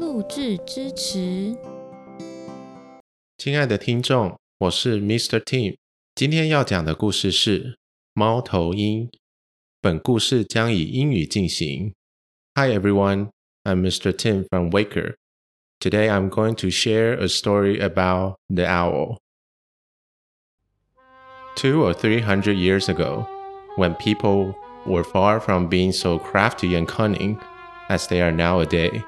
录制支持。亲爱的听众，我是 Mr. Tim，今天要讲的故事是猫头鹰。本故事将以英语进行。Hi everyone, I'm Mr. Tim from Waker. Today I'm going to share a story about the owl. Two or three hundred years ago, when people were far from being so crafty and cunning as they are nowadays,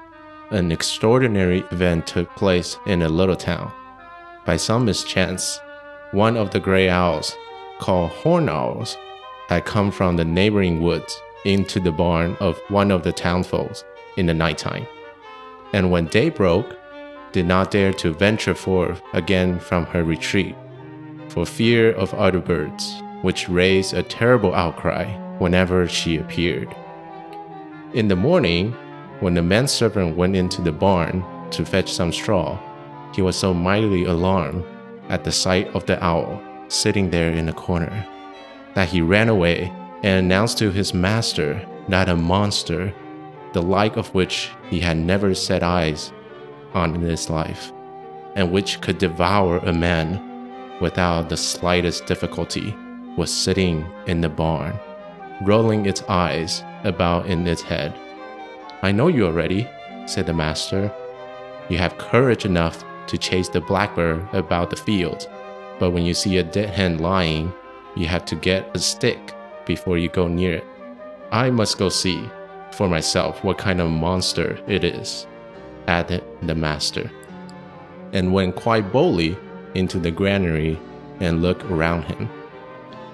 an extraordinary event took place in a little town. By some mischance, one of the gray owls, called horn owls, had come from the neighboring woods into the barn of one of the townfolks in the nighttime, and when day broke, did not dare to venture forth again from her retreat, for fear of other birds, which raised a terrible outcry whenever she appeared. In the morning, when the manservant went into the barn to fetch some straw, he was so mightily alarmed at the sight of the owl sitting there in a corner that he ran away and announced to his master that a monster, the like of which he had never set eyes on in his life, and which could devour a man without the slightest difficulty, was sitting in the barn, rolling its eyes about in its head. I know you already, said the master. You have courage enough to chase the blackbird about the field, but when you see a dead hen lying, you have to get a stick before you go near it. I must go see for myself what kind of monster it is, added the master, and went quite boldly into the granary and looked around him.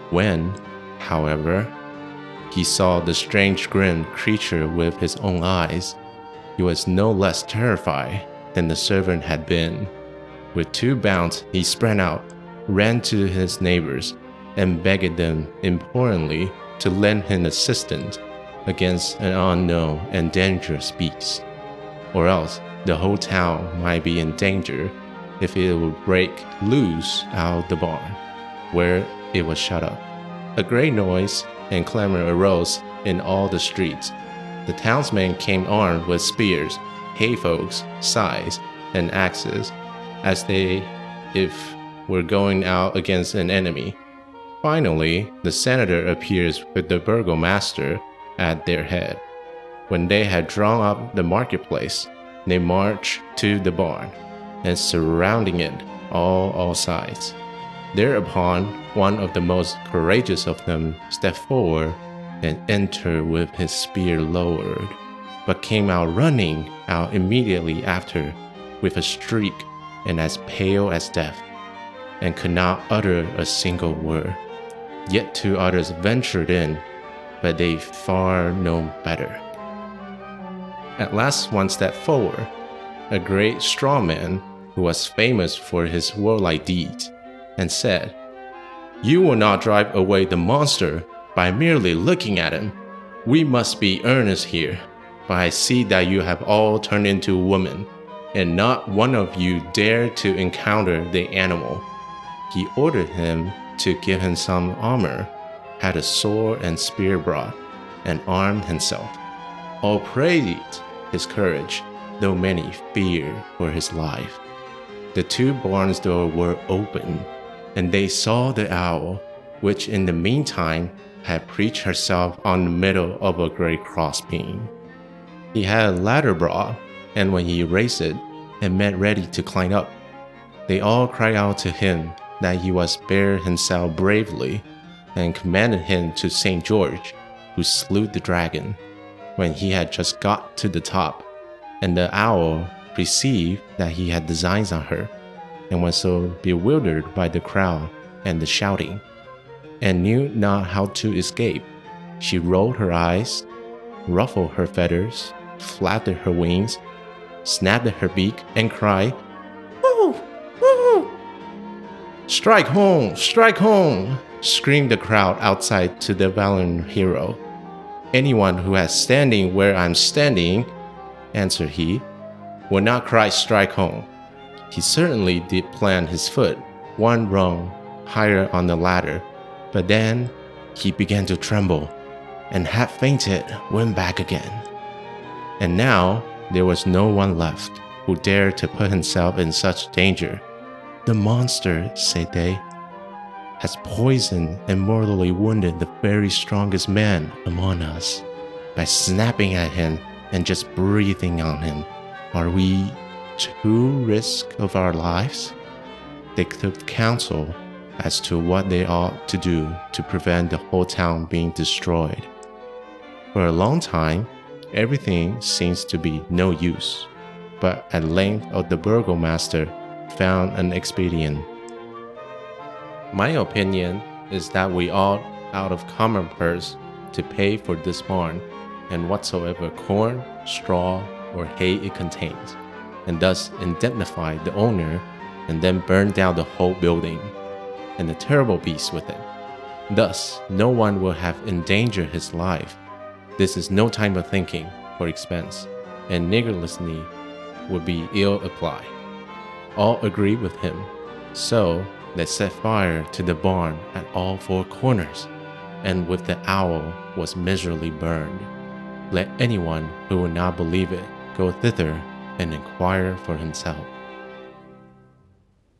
When, however, he saw the strange grim creature with his own eyes, he was no less terrified than the servant had been. With two bounds, he sprang out, ran to his neighbors, and begged them imploringly to lend him assistance against an unknown and dangerous beast, or else the whole town might be in danger if it would break loose out of the barn, where it was shut up. A great noise and clamor arose in all the streets. The townsmen came armed with spears, hayfolks, scythes, and axes, as they if were going out against an enemy. Finally, the senator appears with the burgomaster at their head. When they had drawn up the marketplace, they marched to the barn, and surrounding it all all sides. Thereupon, one of the most courageous of them stepped forward and entered with his spear lowered, but came out running out immediately after with a shriek and as pale as death, and could not utter a single word. Yet two others ventured in, but they far know better. At last one stepped forward, a great strong man who was famous for his warlike deeds, and said, You will not drive away the monster by merely looking at him. We must be earnest here, but I see that you have all turned into women and not one of you dared to encounter the animal. He ordered him to give him some armor, had a sword and spear brought, and armed himself. All praised his courage, though many feared for his life. The two barns doors were open, and they saw the owl, which in the meantime had perched herself on the middle of a great crossbeam. He had a ladder brought and when he raised it and made ready to climb up, they all cried out to him that he was bear himself bravely, and commanded him to St. George, who slew the dragon, when he had just got to the top, and the owl perceived that he had designs on her, and was so bewildered by the crowd and the shouting, and knew not how to escape. She rolled her eyes, ruffled her feathers, flapped her wings, snapped her beak, and cried, Woo! Woo! Strike home! Strike home! screamed the crowd outside to the valiant hero. Anyone who has standing where I'm standing, answered he, will not cry strike home. He certainly did plant his foot one rung higher on the ladder, but then he began to tremble and half fainted went back again. And now there was no one left who dared to put himself in such danger. The monster, said they, has poisoned and mortally wounded the very strongest man among us by snapping at him and just breathing on him. Are we to risk of our lives? They took counsel as to what they ought to do to prevent the whole town being destroyed. For a long time, everything seems to be no use, but at length the burgomaster found an expedient. My opinion is that we ought, out of common purse, to pay for this barn and whatsoever corn, straw, or hay it contains, and thus indemnify the owner, and then burn down the whole building, and the terrible beast with it. Thus, no one will have endangered his life. This is no time of thinking for expense, and niggardliness would be ill applied. All agree with him, so they set fire to the barn at all four corners, and with the owl was miserably burned. Let anyone who will not believe it go thither and inquire for himself.